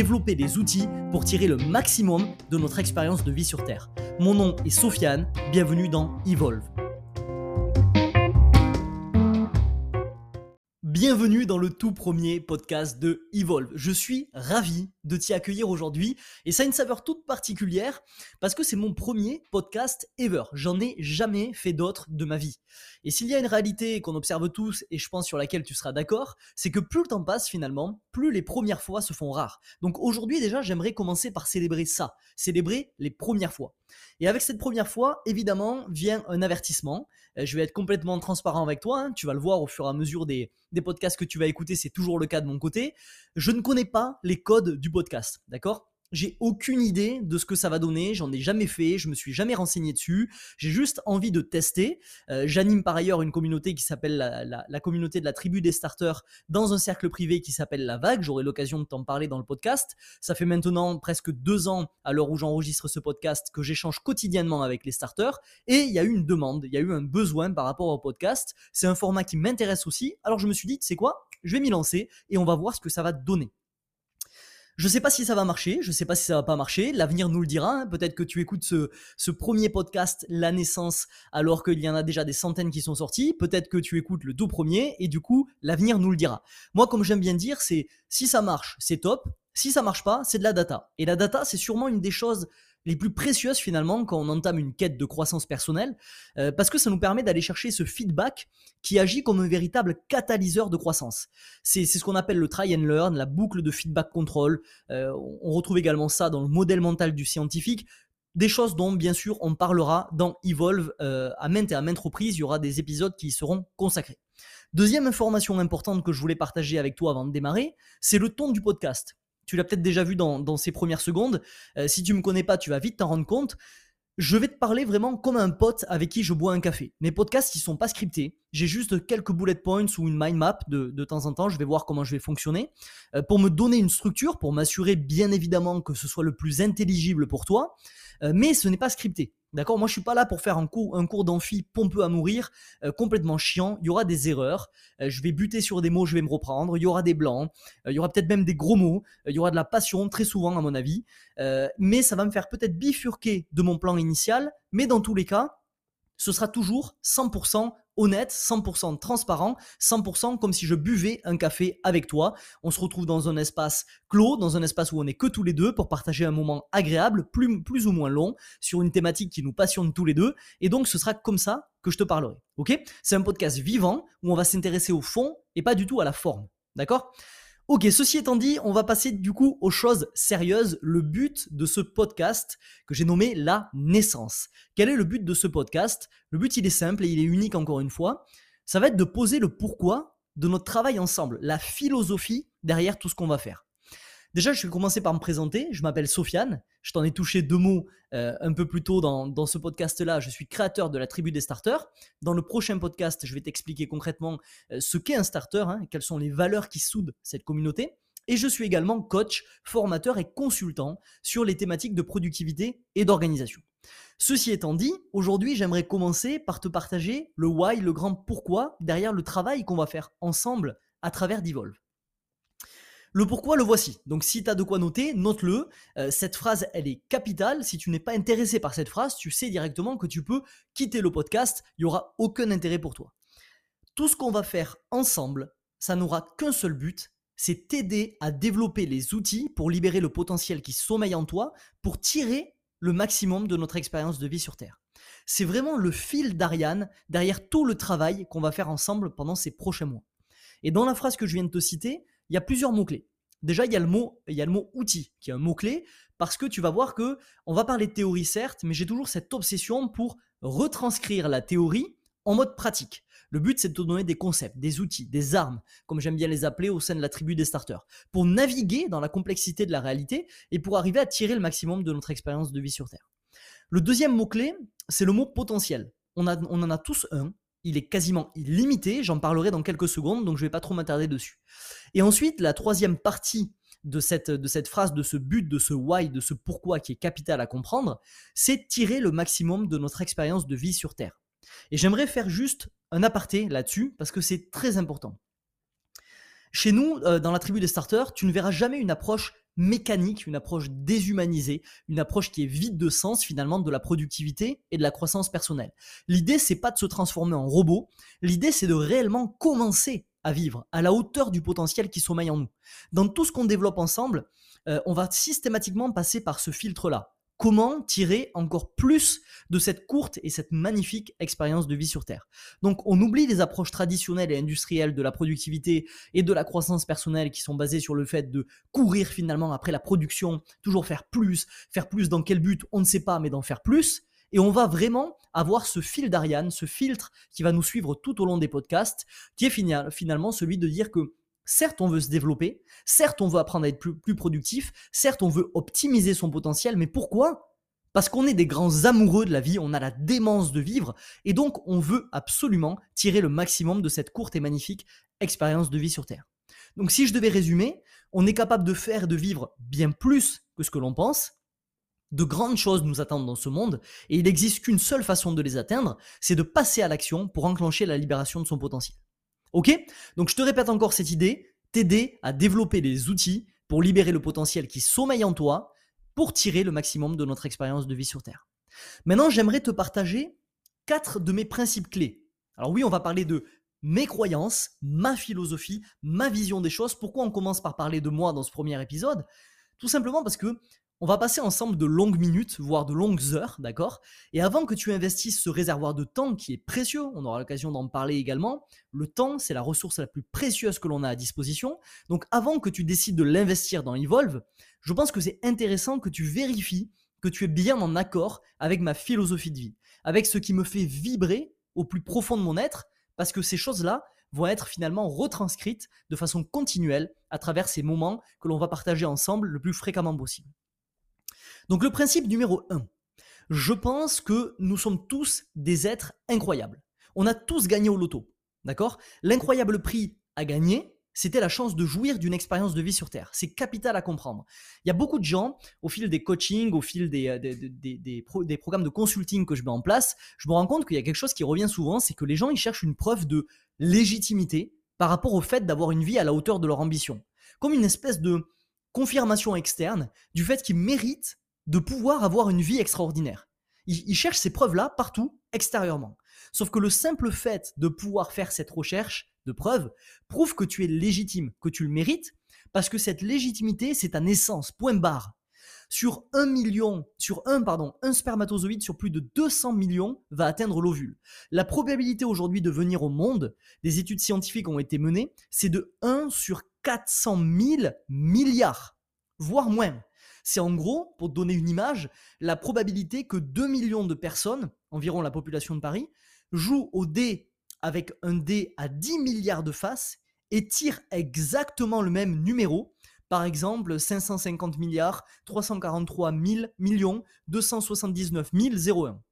développer des outils pour tirer le maximum de notre expérience de vie sur Terre. Mon nom est Sofiane, bienvenue dans Evolve. Bienvenue dans le tout premier podcast de Evolve. Je suis ravi de t'y accueillir aujourd'hui et ça a une saveur toute particulière parce que c'est mon premier podcast ever. J'en ai jamais fait d'autres de ma vie. Et s'il y a une réalité qu'on observe tous et je pense sur laquelle tu seras d'accord, c'est que plus le temps passe finalement, plus les premières fois se font rares. Donc aujourd'hui déjà, j'aimerais commencer par célébrer ça, célébrer les premières fois. Et avec cette première fois, évidemment, vient un avertissement. Euh, je vais être complètement transparent avec toi, hein. tu vas le voir au fur et à mesure des, des podcasts que tu vas écouter, c'est toujours le cas de mon côté. Je ne connais pas les codes du d'accord? J'ai aucune idée de ce que ça va donner, j'en ai jamais fait, je me suis jamais renseigné dessus, j'ai juste envie de tester. Euh, j'anime par ailleurs une communauté qui s'appelle la, communauté de la tribu des starters dans un cercle privé qui s'appelle La Vague, j'aurai l'occasion de t'en parler dans le podcast. Ça fait maintenant presque deux ans à l'heure où j'enregistre ce podcast que j'échange quotidiennement avec les starters et il y a eu une demande, il y a eu un besoin par rapport au podcast. C'est un format qui m'intéresse aussi, alors je me suis dit, c'est quoi? Je vais m'y lancer et on va voir ce que ça va donner. Je sais pas si ça va marcher, je sais pas si ça va pas marcher, l'avenir nous le dira. Hein. Peut-être que tu écoutes ce, premier podcast, La naissance, alors qu'il y en a déjà des centaines qui sont sortis. Peut-être que tu écoutes le tout premier et du coup, l'avenir nous le dira. Moi, comme j'aime bien dire, c'est si ça marche, c'est top. Si ça marche pas, c'est de la data. Et la data, c'est sûrement une des choses les plus précieuses finalement quand on entame une quête de croissance personnelle, euh, parce que ça nous permet d'aller chercher ce feedback qui agit comme un véritable catalyseur de croissance. C'est ce qu'on appelle le try and learn, la boucle de feedback control. Euh, on retrouve également ça dans le modèle mental du scientifique. Des choses dont bien sûr on parlera dans Evolve euh, à maintes et à maintes reprises. Il y aura des épisodes qui y seront consacrés. Deuxième information importante que je voulais partager avec toi avant de démarrer, c'est le ton du podcast tu l'as peut-être déjà vu dans, ces premières secondes. Euh, si tu me connais pas, tu vas vite t'en rendre compte. Je vais te parler vraiment comme un pote avec qui je bois un café. Mes podcasts, ils sont pas scriptés. J'ai juste quelques bullet points ou une mind map de, de temps en temps. Je vais voir comment je vais fonctionner. Euh, pour me donner une structure, pour m'assurer bien évidemment que ce soit le plus intelligible pour toi. Euh, mais ce n'est pas scripté. D'accord? Moi, je suis pas là pour faire un cours, un cours d'amphi pompeux à mourir, euh, complètement chiant. Il y aura des erreurs. Je vais buter sur des mots, je vais me reprendre. Il y aura des blancs. il y aura peut-être même des gros mots. il y aura de la passion, très souvent, à mon avis. mais ça va me faire peut-être bifurquer de mon plan initial. Mais dans tous les cas, ce sera toujours 100% honnête, 100% transparent, 100% comme si je buvais un café avec toi. On se retrouve dans un espace clos, dans un espace où on est que tous les deux pour partager un moment agréable, plus, plus ou moins long, sur une thématique qui nous passionne tous les deux. Et donc, ce sera comme ça que je te parlerai. Ok? C'est un podcast vivant où on va s'intéresser au fond et pas du tout à la forme. D'accord? Ok, ceci étant dit, on va passer du coup aux choses sérieuses. Le but de ce podcast que j'ai nommé la naissance. Quel est le but de ce podcast? Le but il est simple et il est unique encore une fois. Ça va être de poser le pourquoi de notre travail ensemble, la philosophie derrière tout ce qu'on va faire. Déjà, je vais commencer par me présenter. Je m'appelle Sofiane. Je t'en ai touché deux mots euh, un peu plus tôt dans, ce podcast-là. Je suis créateur de la tribu des starters. Dans le prochain podcast, je vais t'expliquer concrètement euh, ce qu'est un starter, hein, quelles sont les valeurs qui soudent cette communauté. Et je suis également coach, formateur et consultant sur les thématiques de productivité et d'organisation. Ceci étant dit, aujourd'hui j'aimerais commencer par te partager le why, le grand pourquoi derrière le travail qu'on va faire ensemble à travers Devolve. Le pourquoi, le voici. Donc si tu as de quoi noter, note-le. Euh, cette phrase, elle est capitale. Si tu n'es pas intéressé par cette phrase, tu sais directement que tu peux quitter le podcast. Il n'y aura aucun intérêt pour toi. Tout ce qu'on va faire ensemble, ça n'aura qu'un seul but, c'est t'aider à développer les outils pour libérer le potentiel qui sommeille en toi, pour tirer le maximum de notre expérience de vie sur Terre. C'est vraiment le fil d'Ariane derrière tout le travail qu'on va faire ensemble pendant ces prochains mois. Et dans la phrase que je viens de te citer, il y a plusieurs mots-clés. Déjà, il y a le mot, y a outil, qui est un mot-clé, parce que tu vas voir que on va parler de théorie certes, mais j'ai toujours cette obsession pour retranscrire la théorie en mode pratique. Le but, c'est de te donner des concepts, des outils, des armes, comme j'aime bien les appeler au sein de la tribu des starters, pour naviguer dans la complexité de la réalité et pour arriver à tirer le maximum de notre expérience de vie sur Terre. Le deuxième mot-clé, c'est le mot potentiel. On en a tous un, il est quasiment illimité, j'en parlerai dans quelques secondes, donc je ne vais pas trop m'attarder dessus. Et ensuite, la troisième partie de cette, phrase, de ce but, de ce why, de ce pourquoi qui est capital à comprendre, c'est tirer le maximum de notre expérience de vie sur Terre. Et j'aimerais faire juste un aparté là-dessus parce que c'est très important. Chez nous, euh, dans la tribu des starters, tu ne verras jamais une approche mécanique, une approche déshumanisée, une approche qui est vide de sens finalement de la productivité et de la croissance personnelle. L'idée c'est pas de se transformer en robot, l'idée c'est de réellement commencer à vivre à la hauteur du potentiel qui sommeille en nous. Dans tout ce qu'on développe ensemble, euh, on va systématiquement passer par ce filtre-là comment tirer encore plus de cette courte et cette magnifique expérience de vie sur Terre. Donc on oublie les approches traditionnelles et industrielles de la productivité et de la croissance personnelle qui sont basées sur le fait de courir finalement après la production, toujours faire plus, faire plus dans quel but, on ne sait pas, mais d'en faire plus. Et on va vraiment avoir ce fil d'Ariane, ce filtre qui va nous suivre tout au long des podcasts, qui est finalement celui de dire que Certes, on veut se développer, certes, on veut apprendre à être plus, productif, certes, on veut optimiser son potentiel, mais pourquoi? Parce qu'on est des grands amoureux de la vie, on a la démence de vivre, et donc on veut absolument tirer le maximum de cette courte et magnifique expérience de vie sur Terre. Donc si je devais résumer, on est capable de faire et de vivre bien plus que ce que l'on pense, de grandes choses nous attendent dans ce monde, et il n'existe qu'une seule façon de les atteindre, c'est de passer à l'action pour enclencher la libération de son potentiel. Ok? Donc je te répète encore cette idée, t'aider à développer des outils pour libérer le potentiel qui sommeille en toi pour tirer le maximum de notre expérience de vie sur Terre. Maintenant, j'aimerais te partager quatre de mes principes clés. Alors oui, on va parler de mes croyances, ma philosophie, ma vision des choses. Pourquoi on commence par parler de moi dans ce premier épisode? Tout simplement parce que on va passer ensemble de longues minutes, voire de longues heures, d'accord? Et avant que tu investisses ce réservoir de temps qui est précieux, on aura l'occasion d'en parler également, le temps, c'est la ressource la plus précieuse que l'on a à disposition. Donc avant que tu décides de l'investir dans Evolve, je pense que c'est intéressant que tu vérifies que tu es bien en accord avec ma philosophie de vie, avec ce qui me fait vibrer au plus profond de mon être, parce que ces choses-là vont être finalement retranscrites de façon continuelle à travers ces moments que l'on va partager ensemble le plus fréquemment possible. Donc le principe numéro 1, je pense que nous sommes tous des êtres incroyables. On a tous gagné au loto, d'accord? L'incroyable prix à gagner, c'était la chance de jouir d'une expérience de vie sur Terre. C'est capital à comprendre. Il y a beaucoup de gens, au fil des coachings, au fil des, euh, des, programmes de consulting que je mets en place, je me rends compte qu'il y a quelque chose qui revient souvent, c'est que les gens, ils cherchent une preuve de légitimité par rapport au fait d'avoir une vie à la hauteur de leur ambition. Comme une espèce de confirmation externe du fait qu'ils méritent de pouvoir avoir une vie extraordinaire. Il, cherche ces preuves-là partout, extérieurement. Sauf que le simple fait de pouvoir faire cette recherche de preuves prouve que tu es légitime, que tu le mérites, parce que cette légitimité, c'est ta naissance, point barre. Sur un million, sur un, pardon, un spermatozoïde sur plus de 200 millions va atteindre l'ovule. La probabilité aujourd'hui de venir au monde, des études scientifiques ont été menées, c'est de 1 sur 400 000 milliards, voire moins. C'est en gros, pour donner une image, la probabilité que 2 millions de personnes, environ la population de Paris, jouent au dé avec un dé à 10 milliards de faces et tirent exactement le même numéro. Par exemple, 550 milliards, 343 000 millions, 279 001.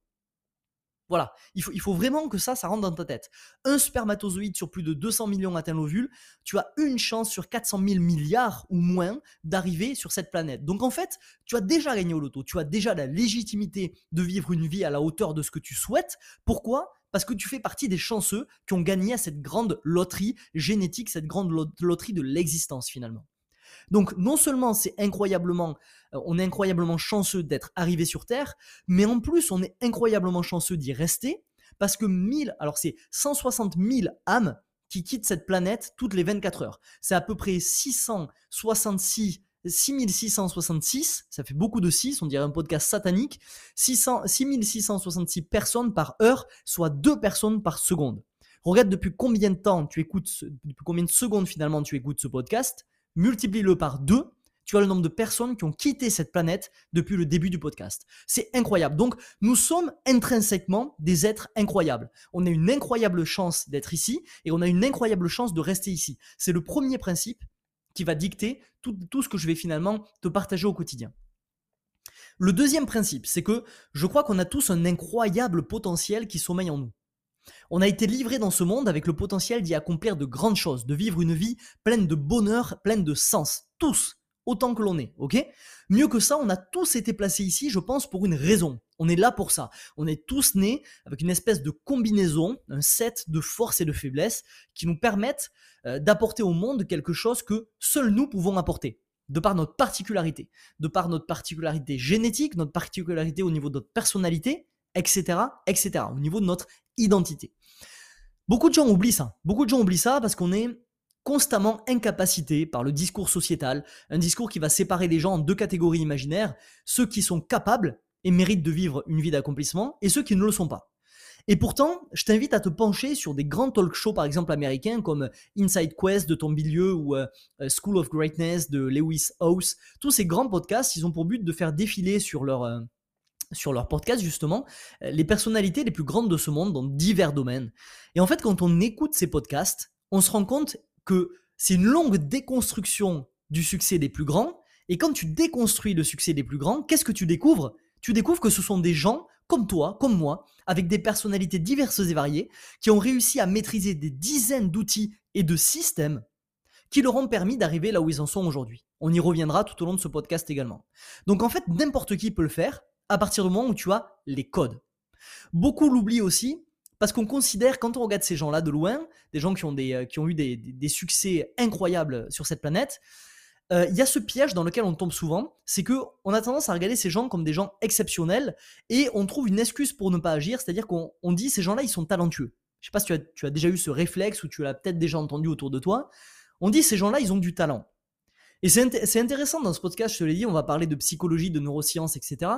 Voilà, il faut, vraiment que ça, ça rentre dans ta tête. Un spermatozoïde sur plus de 200 millions atteint l'ovule, tu as une chance sur 400 000 milliards ou moins d'arriver sur cette planète. Donc en fait, tu as déjà gagné au loto, tu as déjà la légitimité de vivre une vie à la hauteur de ce que tu souhaites. Pourquoi? Parce que tu fais partie des chanceux qui ont gagné à cette grande loterie génétique, cette grande loterie de l'existence finalement. Donc non seulement c'est incroyablement, euh, on est incroyablement chanceux d'être arrivé sur Terre, mais en plus on est incroyablement chanceux d'y rester parce que 1000, alors c'est 160 000 âmes qui quittent cette planète toutes les 24 heures. C'est à peu près 666 6666, ça fait beaucoup de 6, on dirait un podcast satanique, 600, 6666 personnes par heure, soit 2 personnes par seconde. Regarde depuis combien de temps tu écoutes, depuis combien de secondes finalement tu écoutes ce podcast, multiplie-le par 2, tu as le nombre de personnes qui ont quitté cette planète depuis le début du podcast. C'est incroyable. Donc, nous sommes intrinsèquement des êtres incroyables. On a une incroyable chance d'être ici et on a une incroyable chance de rester ici. C'est le premier principe qui va dicter tout ce que je vais finalement te partager au quotidien. Le deuxième principe, c'est que je crois qu'on a tous un incroyable potentiel qui sommeille en nous. On a été livré dans ce monde avec le potentiel d'y accomplir de grandes choses, de vivre une vie pleine de bonheur, pleine de sens. Tous, autant que l'on est, ok? Mieux que ça, on a tous été placés ici, je pense, pour une raison. On est là pour ça. On est tous nés avec une espèce de combinaison, un set de forces et de faiblesses qui nous permettent euh, d'apporter au monde quelque chose que seuls nous pouvons apporter de par notre particularité, de par notre particularité génétique, notre particularité au niveau de notre personnalité, etc., etc., au niveau de notre identité. Beaucoup de gens oublient ça. Beaucoup de gens oublient ça parce qu'on est constamment incapacité par le discours sociétal, un discours qui va séparer les gens en deux catégories imaginaires, ceux qui sont capables et méritent de vivre une vie d'accomplissement et ceux qui ne le sont pas. Et pourtant, je t'invite à te pencher sur des grands talk shows, par exemple américains, comme Inside Quest de Tom Bilieu ou euh, euh, School of Greatness de Lewis House. Tous ces grands podcasts, ils ont pour but de faire défiler sur leur, euh, sur leur podcast, justement, les personnalités les plus grandes de ce monde dans divers domaines. Et en fait, quand on écoute ces podcasts, on se rend compte que c'est une longue déconstruction du succès des plus grands. Et quand tu déconstruis le succès des plus grands, qu'est-ce que tu découvres? Tu découvres que ce sont des gens comme toi, comme moi, avec des personnalités diverses et variées, qui ont réussi à maîtriser des dizaines d'outils et de systèmes qui leur ont permis d'arriver là où ils en sont aujourd'hui. On y reviendra tout au long de ce podcast également. Donc en fait, n'importe qui peut le faire à partir du moment où tu as les codes. Beaucoup l'oublient aussi parce qu'on considère, quand on regarde ces gens-là de loin, des gens qui ont, des, euh, qui ont eu des, des succès incroyables sur cette planète, euh, il y a ce piège dans lequel on tombe souvent, c'est que on a tendance à regarder ces gens comme des gens exceptionnels et on trouve une excuse pour ne pas agir, c'est-à-dire qu'on dit ces gens-là ils sont talentueux. Je sais pas si tu as, tu as déjà eu ce réflexe ou tu l'as peut-être déjà entendu autour de toi. On dit ces gens-là ils ont du talent. Et c'est intéressant dans ce podcast, je te l'ai dit, on va parler de psychologie, de neurosciences, etc.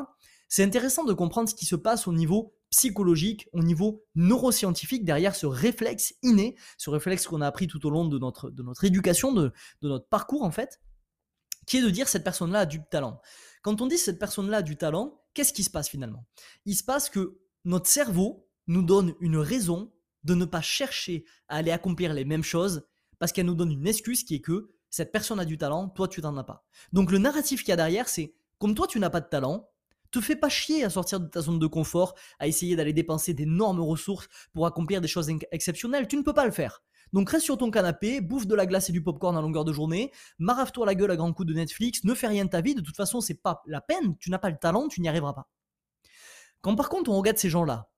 C'est intéressant de comprendre ce qui se passe au niveau psychologique, au niveau neuroscientifique, derrière ce réflexe inné, ce réflexe qu'on a appris tout au long de notre, de notre éducation, de, de notre parcours en fait qui est de dire cette personne-là a du talent. Quand on dit cette personne-là a du talent, qu'est-ce qui se passe finalement? Il se passe que notre cerveau nous donne une raison de ne pas chercher à aller accomplir les mêmes choses parce qu'elle nous donne une excuse qui est que cette personne a du talent, toi tu n'en as pas. Donc le narratif qu'il y a derrière, c'est comme toi tu n'as pas de talent, te fais pas chier à sortir de ta zone de confort, à essayer d'aller dépenser d'énormes ressources pour accomplir des choses exceptionnelles. Tu ne peux pas le faire. Donc reste sur ton canapé, bouffe de la glace et du popcorn à longueur de journée, marave-toi la gueule à grands coups de Netflix, ne fais rien de ta vie, de toute façon c'est pas la peine, tu n'as pas le talent, tu n'y arriveras pas. Quand par contre on regarde ces gens-là,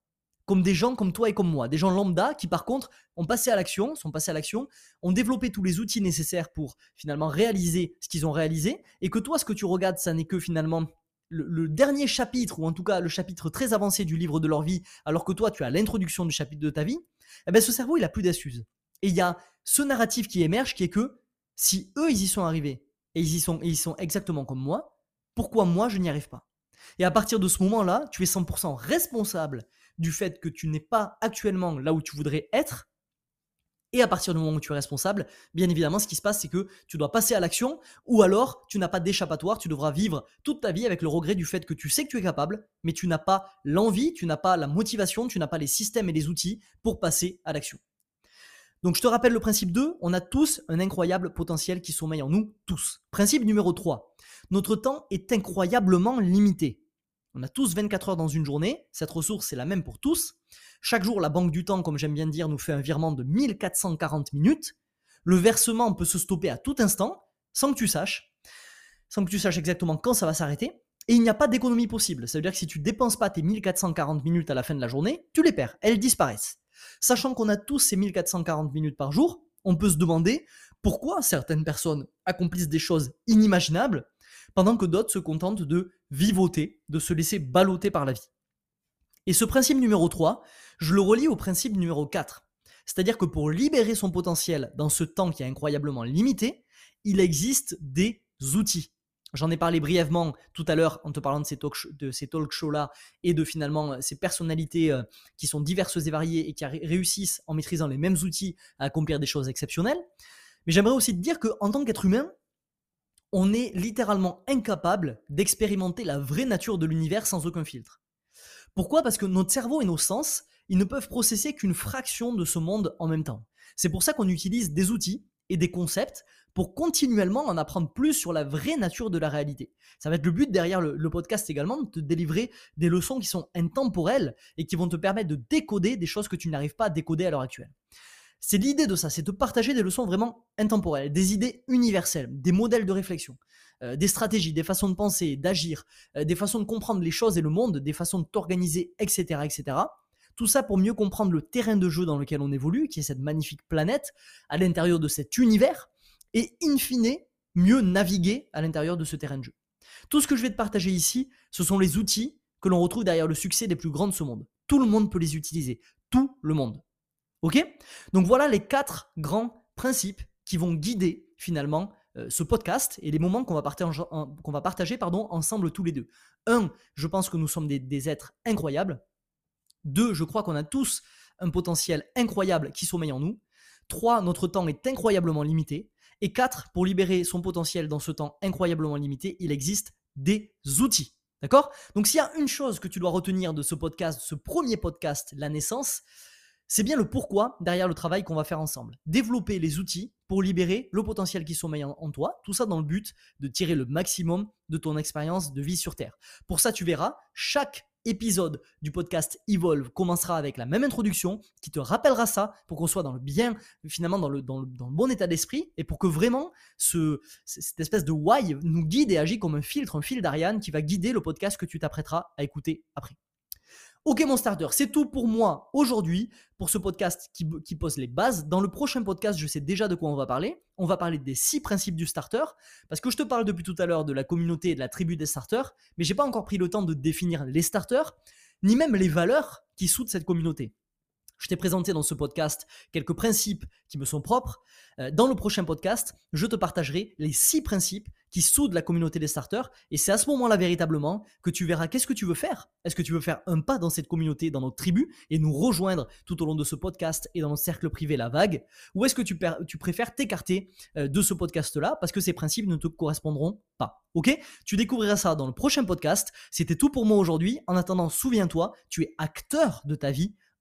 comme des gens comme toi et comme moi, des gens lambda qui par contre ont passé à l'action, sont passés à l'action, ont développé tous les outils nécessaires pour finalement réaliser ce qu'ils ont réalisé, et que toi ce que tu regardes ça n'est que finalement le, dernier chapitre, ou en tout cas le chapitre très avancé du livre de leur vie, alors que toi tu as l'introduction du chapitre de ta vie, eh ben ce cerveau il a plus d'astuces. Et il y a ce narratif qui émerge qui est que si eux, ils y sont arrivés et ils y sont, ils sont exactement comme moi, pourquoi moi, je n'y arrive pas? Et à partir de ce moment-là, tu es 100% responsable du fait que tu n'es pas actuellement là où tu voudrais être. Et à partir du moment où tu es responsable, bien évidemment, ce qui se passe, c'est que tu dois passer à l'action, ou alors tu n'as pas d'échappatoire, tu devras vivre toute ta vie avec le regret du fait que tu sais que tu es capable, mais tu n'as pas l'envie, tu n'as pas la motivation, tu n'as pas les systèmes et les outils pour passer à l'action. Donc je te rappelle le principe 2, on a tous un incroyable potentiel qui sommeille en nous, tous. Principe numéro 3, notre temps est incroyablement limité. On a tous 24 heures dans une journée, cette ressource est la même pour tous. Chaque jour, la banque du temps, comme j'aime bien dire, nous fait un virement de 1440 minutes. Le versement peut se stopper à tout instant, sans que tu saches, sans que tu saches exactement quand ça va s'arrêter. Et il n'y a pas d'économie possible. Ça veut dire que si tu dépenses pas tes 1440 minutes à la fin de la journée, tu les perds, elles disparaissent. Sachant qu'on a tous ces 1440 minutes par jour, on peut se demander pourquoi certaines personnes accomplissent des choses inimaginables pendant que d'autres se contentent de vivoter, de se laisser balloter par la vie. Et ce principe numéro 3, je le relie au principe numéro 4. C'est-à-dire que pour libérer son potentiel dans ce temps qui est incroyablement limité, il existe des outils. J'en ai parlé brièvement tout à l'heure en te parlant de ces talk, de ces talk shows-là et de finalement euh, ces personnalités euh, qui sont diverses et variées et qui réussissent en maîtrisant les mêmes outils à accomplir des choses exceptionnelles. Mais j'aimerais aussi te dire qu'en tant qu'être humain, on est littéralement incapable d'expérimenter la vraie nature de l'univers sans aucun filtre. Pourquoi? Parce que notre cerveau et nos sens, ils ne peuvent processer qu'une fraction de ce monde en même temps. C'est pour ça qu'on utilise des outils et des concepts pour continuellement en apprendre plus sur la vraie nature de la réalité. Ça va être le but derrière le, podcast également, de te délivrer des leçons qui sont intemporelles et qui vont te permettre de décoder des choses que tu n'arrives pas à décoder à l'heure actuelle. C'est l'idée de ça, c'est de partager des leçons vraiment intemporelles, des idées universelles, des modèles de réflexion, euh, des stratégies, des façons de penser, d'agir, euh, des façons de comprendre les choses et le monde, des façons de t'organiser, etc., etc. Tout ça pour mieux comprendre le terrain de jeu dans lequel on évolue, qui est cette magnifique planète, à l'intérieur de cet univers, et in fine, mieux naviguer à l'intérieur de ce terrain de jeu. Tout ce que je vais te partager ici, ce sont les outils que l'on retrouve derrière le succès des plus grands de ce monde. Tout le monde peut les utiliser. Tout le monde. Ok? Donc voilà les quatre grands principes qui vont guider finalement euh, ce podcast et les moments qu'on va partager, ensemble tous les deux. Un, je pense que nous sommes des êtres incroyables. Deux, je crois qu'on a tous un potentiel incroyable qui sommeille en nous. Trois, notre temps est incroyablement limité. Et quatre, pour libérer son potentiel dans ce temps incroyablement limité, il existe des outils. D'accord? Donc s'il y a une chose que tu dois retenir de ce podcast, ce premier podcast, La naissance, c'est bien le pourquoi derrière le travail qu'on va faire ensemble. Développer les outils pour libérer le potentiel qui sommeille en, toi, tout ça dans le but de tirer le maximum de ton expérience de vie sur Terre. Pour ça, tu verras, chaque épisode du podcast Evolve commencera avec la même introduction qui te rappellera ça pour qu'on soit dans le bien, finalement dans le, dans le, bon état d'esprit et pour que vraiment ce, cette espèce de why nous guide et agit comme un filtre, un fil d'Ariane qui va guider le podcast que tu t'apprêteras à écouter après. Ok mon starter, c'est tout pour moi aujourd'hui pour ce podcast qui, pose les bases. Dans le prochain podcast, je sais déjà de quoi on va parler. On va parler des six principes du starter, parce que je te parle depuis tout à l'heure de la communauté et de la tribu des starters, mais j'ai pas encore pris le temps de définir les starters, ni même les valeurs qui soudent cette communauté. Je t'ai présenté dans ce podcast quelques principes qui me sont propres. Euh, dans le prochain podcast, je te partagerai les six principes qui soudent la communauté des starters. Et c'est à ce moment-là véritablement que tu verras qu'est-ce que tu veux faire. Est-ce que tu veux faire un pas dans cette communauté, dans notre tribu, et nous rejoindre tout au long de ce podcast et dans notre cercle privé La Vague? Ou est-ce que tu, préfères t'écarter euh, de ce podcast-là parce que ces principes ne te correspondront pas? Ok? Tu découvriras ça dans le prochain podcast. C'était tout pour moi aujourd'hui. En attendant, souviens-toi, tu es acteur de ta vie